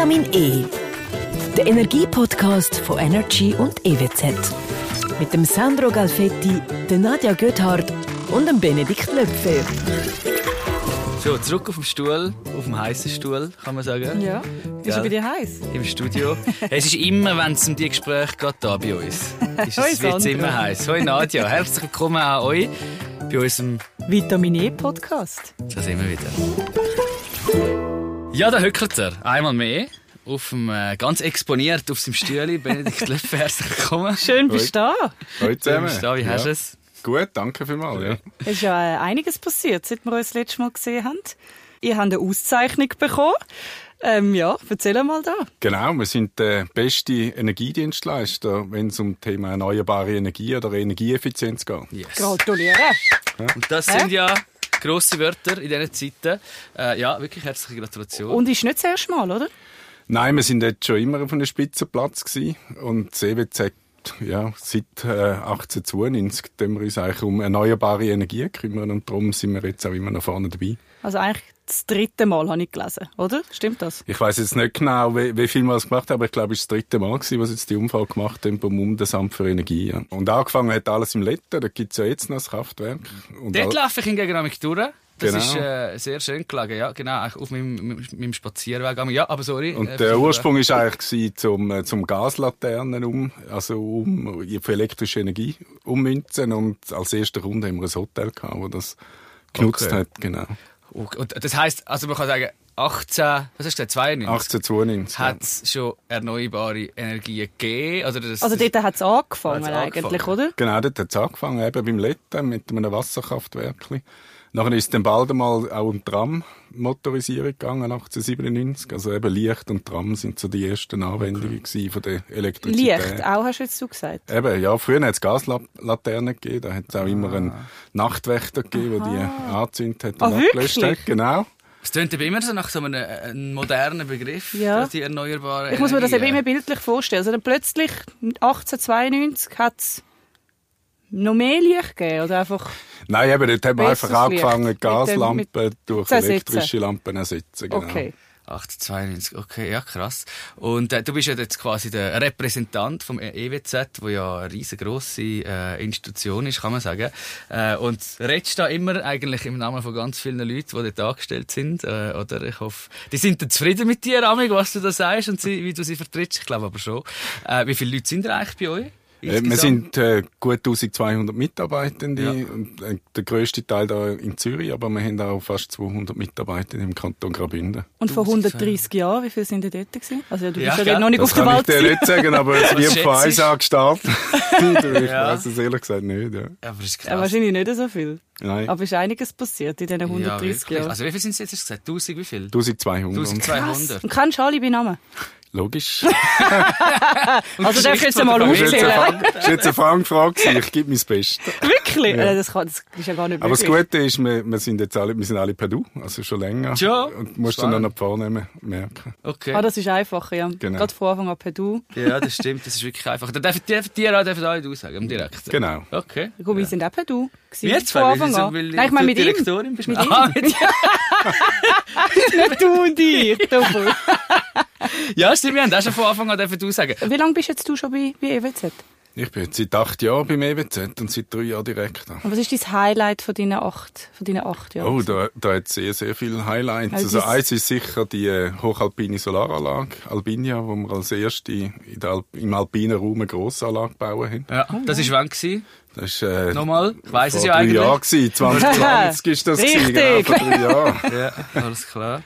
Vitamin E. Der Energie-Podcast von Energy und EWZ. Mit dem Sandro Galfetti, der Nadja Göthardt und dem Benedikt Löpfer. So, zurück auf dem Stuhl, auf dem heißen Stuhl, kann man sagen. Ja. Ist er bei dir heiß? Im Studio. es ist immer, wenn es um die Gespräche geht, da bei uns. Ist Hoi, es wird immer heiß. Hoi Nadja, herzlich willkommen an euch bei unserem. Vitamin E Podcast. Da sind wir wieder. Ja, da hückert er. Einmal mehr. Auf dem, äh, ganz exponiert auf seinem Stühle. Benedikt Löpfer, herzlich willkommen. Schön bist du da. Hallo zusammen. bist du da, wie hast du es? Gut, danke vielmals. Ja. Es ist ja äh, einiges passiert, seit wir uns das letzte Mal gesehen haben. Ihr habt eine Auszeichnung bekommen. Ähm, ja, erzähl mal da. Genau, wir sind der beste Energiedienstleister, wenn es um das Thema erneuerbare Energie oder Energieeffizienz geht. Yes. Gratuliere. Und das sind ja grosse Wörter in diesen Zeiten. Äh, ja, wirklich herzliche Gratulation. Und ist nicht das erste Mal, oder? Nein, wir sind jetzt schon immer auf einem Spitzenplatz gewesen und das EWZ ja, seit äh, 1892 tun wir uns eigentlich um erneuerbare Energie kümmern und darum sind wir jetzt auch immer noch vorne dabei. Also eigentlich das dritte Mal habe ich gelesen, oder? Stimmt das? Ich weiß jetzt nicht genau, wie, wie viel wir das gemacht haben, aber ich glaube, es ist das dritte Mal gewesen, was jetzt die Umfrage gemacht haben beim Bundesamt für Energie. Ja. Und angefangen hat alles im Letten, da gibt es ja jetzt noch das Kraftwerk. Und Dort laufe ich hingegen nämlich durch. Das Genau. ist äh, sehr schön gelegen, ja, genau, eigentlich auf meinem, meinem, meinem Spazierweg. Ja, aber sorry. Und äh, der Ursprung ist eigentlich gewesen, zum, äh, zum Gaslaternen um, also um für elektrische Energie ummünzen. Und als erster Kunde haben wir ein Hotel gehabt, wo das genutzt Okay. hat, genau. Okay. Und das heisst, also man kann sagen, 18, was hast du gesagt, 92? 1892. ja. Hat es schon erneuerbare Energien gegeben? Oder das, Also dort hat es angefangen, Hat's eigentlich, angefangen. oder? Genau, dort hat es angefangen, eben beim Letten mit einem Wasserkraftwerk. Nachher ist dann bald einmal auch um Tram-Motorisierung gegangen, 1897. Also eben Licht und Tram sind so die ersten Anwendungen gewesen von der Elektrizität. Licht, auch hast du jetzt so gesagt. Eben, ja, früher hat es Gaslaternen gegeben, da hat es auch immer einen Nachtwächter gegeben, der die angezündet hat und Ah, abgelöscht wirklich? hat. Genau. Es klingt aber immer so nach so einem, äh, einem modernen Begriff, Ja. die erneuerbaren Ich muss mir das eben immer bildlich vorstellen. Also dann plötzlich 1892 hat es noch mehr Licht gegeben oder einfach Nein, eben, dort haben wir einfach Licht. angefangen, Mit dem- Gaslampen durch elektrische Lampen ersetzen. Genau. okay. 1892, okay, ja krass. Und äh, du bist ja jetzt quasi der Repräsentant vom EWZ, wo ja eine riesengroße äh, Institution ist, kann man sagen. Äh, und redest da immer eigentlich im Namen von ganz vielen Leuten, die dort angestellt sind, äh, oder? Ich hoffe, die sind dann zufrieden mit dir, Amig, was du da sagst und sie, wie du sie vertrittst. Ich glaube aber schon. Äh, wie viele Leute sind da eigentlich bei euch? Äh, Wir sind äh, gut 1200 Mitarbeitende, Ja. und, äh, der grösste Teil da in Zürich, aber wir haben auch fast 200 Mitarbeiter im Kanton Graubünden. Und vor 1000 130 Jahren, wie viele sind denn dort gewesen? Also du Ja, bist ja noch nicht Das auf der kann ich Welt dir nicht sagen, aber es wird von eins du? an gestartet. ich Ja. weiß es ehrlich gesagt nicht. Ja. aber ist Ja, krass. wahrscheinlich nicht so viel. Nein, Aber es ist einiges passiert in diesen 130 wirklich. Jahren. Also wie viel sind es jetzt hast du gesagt? 1000, wie viel? 1200. 1200. Und kennst du alle bei Namen? Logisch. Also darfst du jetzt mal der Das ist jetzt eine aufzählen. Fang- das ist jetzt eine Fangfrage. Ich gebe mein Bestes. Wirklich? Ja. Äh, Das, kann, das ist ja gar nicht Aber das möglich. Gute ist, wir, wir sind jetzt alle, wir sind alle per Du, also schon länger. Ja. Und musst du dann noch vornehmen merken. Okay. Ah, das ist einfacher, ja. Genau. Gerade von Anfang an per Du. Ja, das stimmt, das ist wirklich einfach. Dann dürfen die, die auch dürfen alle du sagen, am Direktor. Genau. Okay. Gut, wir sind auch per Du. Wir von Anfang so, an. weil Nein, ich meine mit ihm. Direktorin bist. Mit Ah, ihm. mit ihm. Nicht du und ich. Ja, stimmt, wir haben auch schon von Anfang an dürfen du sagen. Wie lange bist jetzt du schon bei, bei EWZ? Ich bin jetzt seit acht Jahren beim EWZ und seit drei Jahren Direktor. Und was ist dein Highlight von deinen acht, von deinen acht Jahren? Oh, da, da hat es sehr, sehr viele Highlights. Also Also, das- eins ist sicher die äh, hochalpine Solaranlage, Albinia, wo wir als erste in der Alp im alpinen Raum eine Grossanlage bauen haben. Ja, das war wann? Gewesen? Das ist, äh, Nochmal? Ich weiss es vor ja drei eigentlich. Jahren gewesen. 2020 ist das gewesen, Richtig. genau, vor drei Jahren. Ja, alles klar.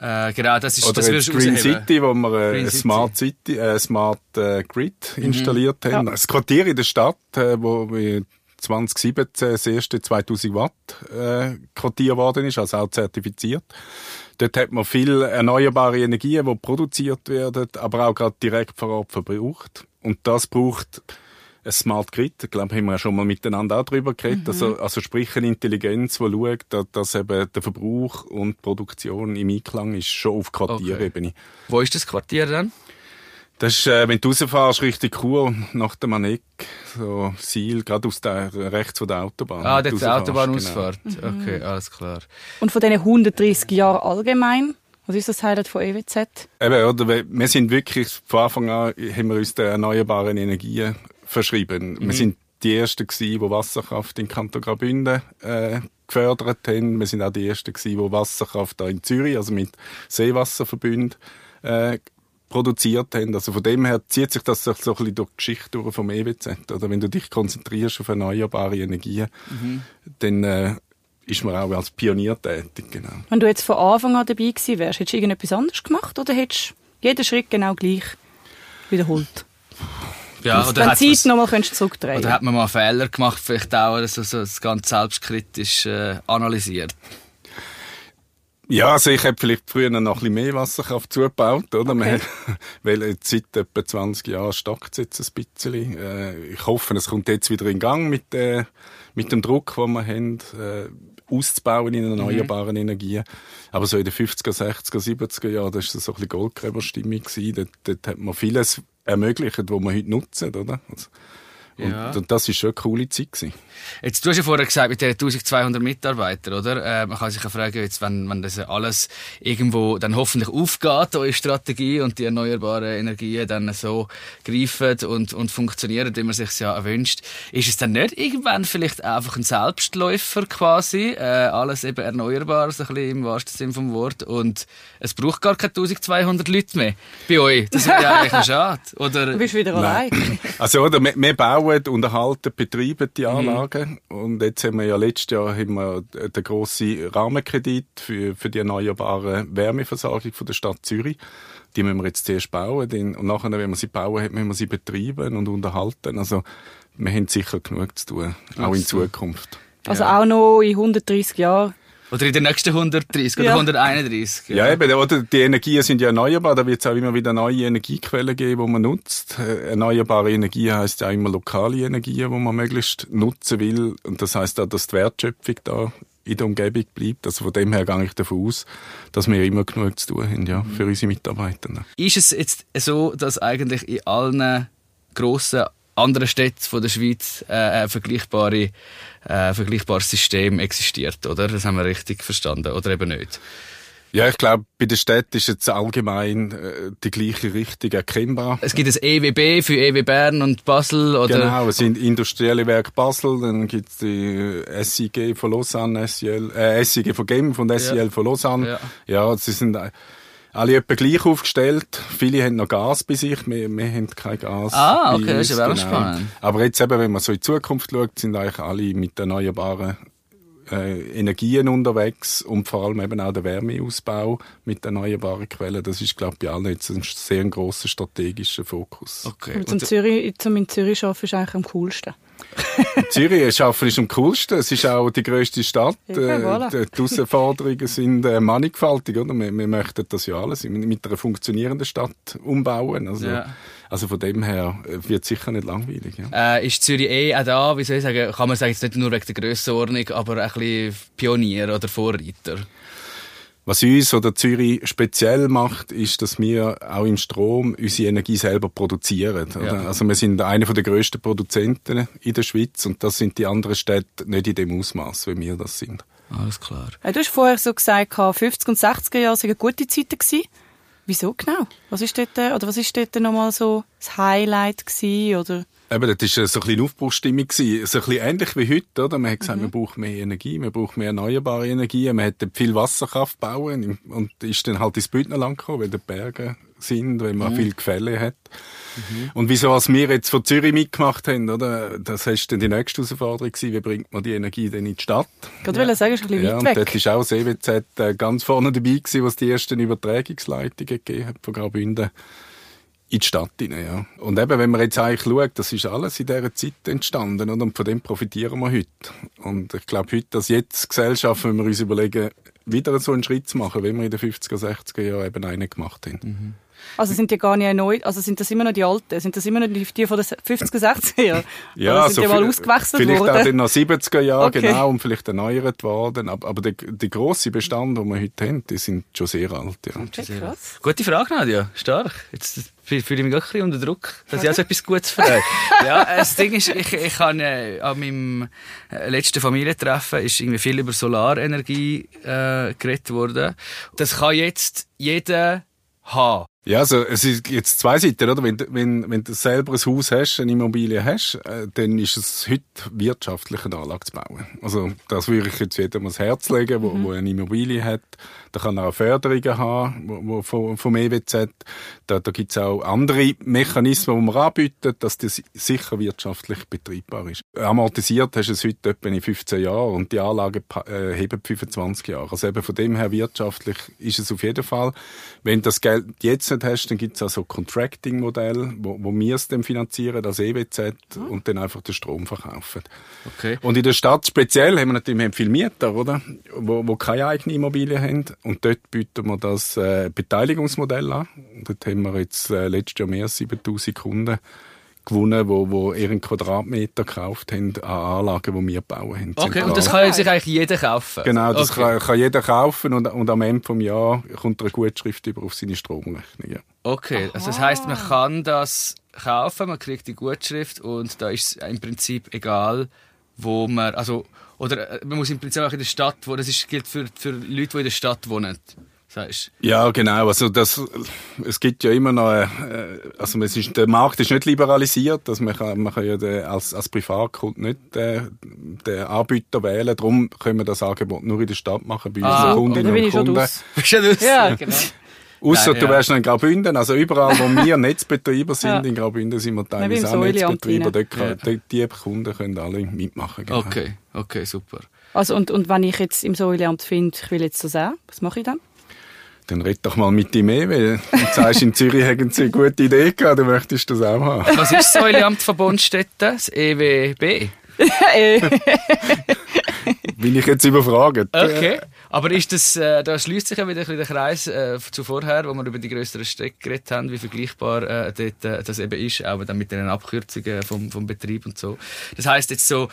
Äh, genau, das ist Oder das jetzt Green rausheben. City, wo wir äh. Smart City, äh, Smart äh, Grid Mhm. installiert haben. Das Quartier in der Stadt, äh, wo wir 2017 das erste 2000 Watt äh, Quartier geworden ist, also auch zertifiziert. Dort hat man viel erneuerbare Energien, die produziert werden, aber auch gerade direkt vor Ort verbraucht. Und das braucht ein Smart Grid, ich glaube, haben wir ja schon mal miteinander auch drüber geredet. Also, also sprich eine Intelligenz, die schaut, dass, dass eben der Verbrauch und die Produktion im Einklang ist, schon auf Quartierebene. Wo ist das Quartier dann? Das ist, äh, wenn du rausfährst Richtung Chur, nach dem Maneck, so Ziel, gerade aus der, rechts von der Autobahn. Ah, dort die Autobahnausfahrt. Genau. Okay, alles klar. Und von diesen 130 Jahren allgemein, Was ist das Highlight von EWZ? Eben, oder? Wir sind wirklich, von Anfang an haben wir uns den erneuerbaren Energien verschrieben. Mhm. Wir sind die Ersten gewesen, die Wasserkraft in Kanton Graubünden äh, gefördert haben. Wir sind auch die Ersten gewesen, die Wasserkraft da in Zürich, also mit Seewasserverbünden, äh, produziert haben. Also von dem her zieht sich das so ein bisschen durch die Geschichte durch vom EWZ. Oder wenn du dich konzentrierst auf erneuerbare Energien, mhm. dann äh, ist man auch als Pionier tätig. Genau. Wenn du jetzt von Anfang an dabei gewesen wärst, hättest du irgendetwas anderes gemacht oder hättest du jeden Schritt genau gleich wiederholt? Ja, oder Wenn Zeit nochmal zurückdrehen Oder hat man mal Fehler gemacht, vielleicht auch also so das ganz selbstkritisch äh, analysiert? Ja, also ich hätte vielleicht früher noch ein bisschen mehr Wasserkraft zugebaut, oder? Okay. weil seit etwa 20 Jahren stockt es jetzt ein bisschen. Äh, ich hoffe, es kommt jetzt wieder in Gang mit, äh, mit dem Druck, den wir haben, äh, auszubauen in erneuerbaren mhm. Energien. Aber so in den 50er, 60er, 70er Jahren, das war so ein bisschen Goldgräberstimmung. Dort, dort hat man vieles ermöglicht, was wir heute nutzen, oder? Also, ja. und das war schon eine coole Zeit. Gewesen. Jetzt, du hast ja vorher gesagt, mit den 1200 Mitarbeitern, oder? Äh, man kann sich ja fragen, jetzt, wenn, wenn das alles irgendwo dann hoffentlich aufgeht, eure Strategie und die erneuerbaren Energien dann so greifen und, und funktionieren, wie man sich ja erwünscht, ist es dann nicht irgendwann vielleicht einfach ein Selbstläufer quasi, äh, alles eben erneuerbar, so ein bisschen im wahrsten Sinn vom Wort, und es braucht gar keine 1200 Leute mehr bei euch. Das wäre ja eigentlich schade, oder? Du bist wieder allein. Also, oder, wir, wir bauen bauen, unterhalten, betreiben die mhm. Anlagen. Mhm. Und jetzt haben wir ja letztes Jahr haben wir den grossen Rahmenkredit für, für die erneuerbare Wärmeversorgung von der Stadt Zürich. Die müssen wir jetzt zuerst bauen. Und nachher, wenn wir sie bauen, müssen wir sie betreiben und unterhalten. Also, wir haben sicher genug zu tun, auch in Zukunft. Also ja. auch noch in 130 Jahren oder in den nächsten 130 oder ja. 131. Ja. ja, eben, oder die Energien sind ja erneuerbar, da wird es auch immer wieder neue Energiequellen geben, die man nutzt. Äh, erneuerbare Energie heißt ja immer lokale Energien, die man möglichst nutzen will. Und das heißt auch, dass die Wertschöpfung da in der Umgebung bleibt. Also von dem her gehe ich davon aus, dass wir immer genug zu tun haben, ja, für unsere Mitarbeiter. Ist es jetzt so, dass eigentlich in allen grossen anderen Städten von der Schweiz äh, vergleichbare äh, vergleichbares System existiert, oder? Das haben wir richtig verstanden, oder eben nicht? Ja, ich glaube, bei der Stadt ist jetzt allgemein äh, die gleiche Richtung erkennbar. Es gibt das EWB für EW Bern und Basel, oder? Genau, es sind Industrielle Werk Basel, dann gibt es die SIG von Lausanne, SIL, äh, SIG von Genf und SIL ja. von Lausanne. Ja, ja sie sind alle etwa gleich aufgestellt. Viele haben noch Gas bei sich, wir, wir haben kein Gas. Ah, okay, das ist ja genau. spannend. Aber jetzt eben, wenn man so in die Zukunft schaut, sind eigentlich alle mit erneuerbaren äh, Energien unterwegs und vor allem eben auch der Wärmeausbau mit erneuerbaren Quellen. Das ist, glaube ich, bei allen jetzt ein sehr grosser strategischer Fokus. Okay. Und zum, Zürich, zum in Zürich arbeiten ist eigentlich am coolsten. Zürich arbeiten ist am coolsten. Es ist auch die grösste Stadt. Ja, voilà. Äh, die Herausforderungen sind äh, mannigfaltig. Oder? Wir, wir, möchten das ja alles mit einer funktionierenden Stadt umbauen. Also, ja. Also von dem her äh, wird es sicher nicht langweilig. Ja. Äh, ist Zürich eh auch da, wie soll ich sagen, kann man sagen, jetzt nicht nur wegen der Grössenordnung, aber ein bisschen Pionier oder Vorreiter? Was uns oder Zürich speziell macht, ist, dass wir auch im Strom unsere Energie selber produzieren. Ja. Also wir sind einer der grössten Produzenten in der Schweiz und das sind die anderen Städte nicht in dem Ausmaß, wie wir das sind. Alles klar. Du hast vorher so gesagt, 50 und 60er Jahre waren gute Zeiten gewesen. Wieso genau? Was ist dort, oder was ist dort nochmal so das Highlight gewesen, oder? Eben, das war so ein bisschen Aufbruchstimmung. So ein bisschen ähnlich wie heute, oder? Man hat gesagt, mhm. man braucht mehr Energie, man braucht mehr erneuerbare Energie, man hat viel Wasserkraft bauen und ist dann halt ins Bündnerland gekommen, weil die Berge sind, weil man mhm. viel Gefälle hat. Mhm. Und wieso, als wir jetzt von Zürich mitgemacht haben, oder? Das ist dann die nächste Herausforderung gewesen, wie bringt man die Energie denn in die Stadt? Gerade ja. will sagen, ist ein bisschen ja, weit weg. dort ist auch das EWZ äh, ganz vorne dabei gewesen, was die ersten Übertragungsleitungen gegeben hat von Graubünden in die Stadt hinein, ja. Und eben, wenn man jetzt eigentlich schaut, das ist alles in dieser Zeit entstanden und von dem profitieren wir heute. Und ich glaube heute, dass jetzt Gesellschaft, wenn wir uns überlegen, wieder so einen Schritt zu machen, wie wir in den 50er, 60er Jahren eben einen gemacht haben. Mhm. Also sind die gar nicht neu, also sind das immer noch die alten? Sind das immer noch die, die von den 50er, 60er Jahren? Ja, Oder sind die also mal vi- ausgewechselt vielleicht worden? auch in den 70er Jahren, Okay. genau, und vielleicht erneuert worden. Aber, aber der, der grosse Bestand, den wir heute haben, die sind schon sehr alt, ja. Okay, krass. Gute Frage, Nadja. Stark. Jetzt fühle ich mich auch ein bisschen unter Druck, dass ich auch so etwas Gutes frage. ja, das Ding ist, ich, ich habe äh, an meinem äh, letzten Familientreffen ist irgendwie viel über Solarenergie äh, geredet worden. Das kann jetzt jeder haben. Ja, also es ist jetzt zwei Seiten, oder? Wenn, du- wenn, wenn du selber ein Haus hast, eine Immobilie hast, äh, dann ist es heute wirtschaftlich eine Anlage zu bauen. Also das würde ich jetzt jedem ans Herz legen, wo, wo eine Immobilie hat. Da kann er auch Förderungen haben wo, wo, vom, vom EWZ. Da, da gibt es auch andere Mechanismen, die man anbieten, dass das sicher wirtschaftlich betriebbar ist. Amortisiert hast du es heute etwa in 15 Jahren und die Anlagen pa- äh, heben 25 Jahre. Also eben von dem her wirtschaftlich ist es auf jeden Fall. Wenn das Geld jetzt nicht hast, dann gibt es auch so Contracting-Modelle, wo, wo wir es dann finanzieren als EWZ und dann einfach den Strom verkaufen. Okay. Und in der Stadt speziell haben wir natürlich wir haben viele Mieter, oder? Wo, wo keine eigene Immobilie haben. Und dort bieten wir das äh, Beteiligungsmodell an. Und dort haben wir jetzt äh, letztes Jahr mehr als 7000 Kunden gewonnen, wo, wo ihren Quadratmeter gekauft haben an Anlagen, die wir bauen haben. Okay, zentral. und das kann sich eigentlich jeder kaufen? Genau, das okay. kann, kann jeder kaufen und, und am Ende vom Jahr kommt eine Gutschrift über auf seine Stromrechnung. Ja. Okay, also das heißt, man kann das kaufen, man kriegt die Gutschrift und da ist es im Prinzip egal, wo man, also, oder äh, man muss im Prinzip auch in der Stadt, wo das ist, gilt für, für Leute, die in der Stadt wohnen. Sagst Ja, genau. Also das, es gibt ja immer noch, äh, also es ist, der Markt ist nicht liberalisiert, also man kann, man kann ja den, als, als Privatkunde nicht äh, den Anbieter wählen, darum können wir das Angebot nur in der Stadt machen bei Ah, unseren Kundinnen und ich schon Kunden. draus. Bist du das? Ja, genau. Nein, du ja. wärst noch in Graubünden, also überall, wo wir Netzbetreiber sind, Ja. in Graubünden sind wir teilweise auch Netzbetreiber, dort kann, dort, die Kunden können alle mitmachen. Genau. Okay, okay, super. Also, und, und wenn ich jetzt im Säuleamt finde, ich will jetzt das auch, was mache ich dann? Dann red doch mal mit ihm mehr, weil du sagst, in Zürich hätten sie eine gute Idee gehabt, du möchtest das auch haben. Was ist das Säuleamt von Bonnstetten? Das E EWB? Äh, Bin ich jetzt überfragt? Okay. Aber ist das, äh, da schließt sich ja wieder ein der Kreis äh, zu vorher, wo wir über die größeren Städte geredet haben, wie vergleichbar äh, dort, äh, das eben ist, auch dann mit den Abkürzungen vom, vom Betrieb und so. Das heißt jetzt so,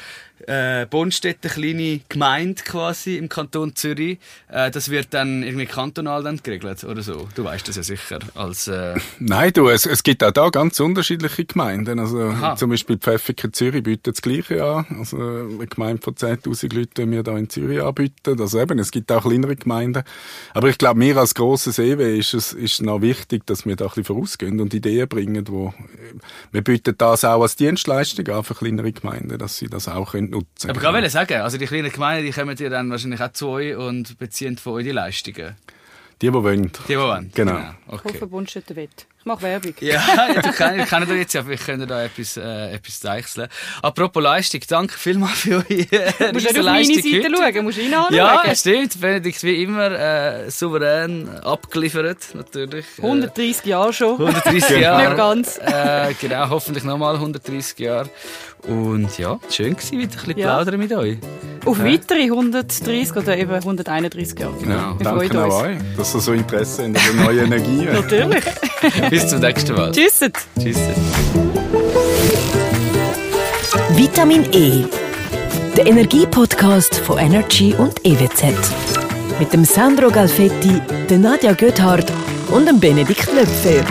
äh, Bonnstetten, kleine Gemeinde quasi im Kanton Zürich, äh, das wird dann irgendwie kantonal dann geregelt oder so. Du weißt das ja sicher als äh, Nein, du, es, es gibt auch da ganz unterschiedliche Gemeinden. Also Aha. zum Beispiel Pfäffiken Zürich bietet das Gleiche an. Also eine Gemeinde von 10'000 Leuten, die wir da in Zürich anbieten. Also eben, es gibt auch kleinere Gemeinden. Aber ich glaube, mir als grosses EW ist es ist noch wichtig, dass wir da ein bisschen vorausgehen und Ideen bringen, wo wir bieten das auch als Dienstleistung an für kleinere Gemeinden, dass sie das auch können nutzen Aber ich kann sagen, also die kleinen Gemeinden, die kommen dir dann wahrscheinlich auch zu euch und beziehen von euch die Leistungen. Die, die wollen. Die, die wollen. Genau. Ich Okay. hoffe, Bundstätten wett. Ich mache Werbung. Ja, ja, du kennt, kennt ihr jetzt ja, vielleicht könnt ihr da etwas, äh, etwas deichseln. Apropos Leistung, danke vielmals für eure äh, Du musst nicht auf meine Leistung Seite heute. schauen, musst du ihn anschauen. Ja, stimmt. Benedikt wie immer äh, souverän abgeliefert, natürlich. Äh, 130 Jahre schon. 130 Jahre. Nicht ganz. Äh, genau, hoffentlich nochmal 130 Jahre. Und ja, schön gewesen, wieder ein bisschen Ja. plaudern mit euch. Auf weitere 130 oder eben 131 Jahre. Genau. Wir Danke auch euch, dass ihr so Interesse habt an neuen Energien. Natürlich. Bis zum nächsten Mal. Tschüss. Tschüss. Vitamin E. Der Energiepodcast von Energy und EWZ. Mit dem Sandro Galfetti, der Nadja Göthardt und dem Benedikt Löpfer.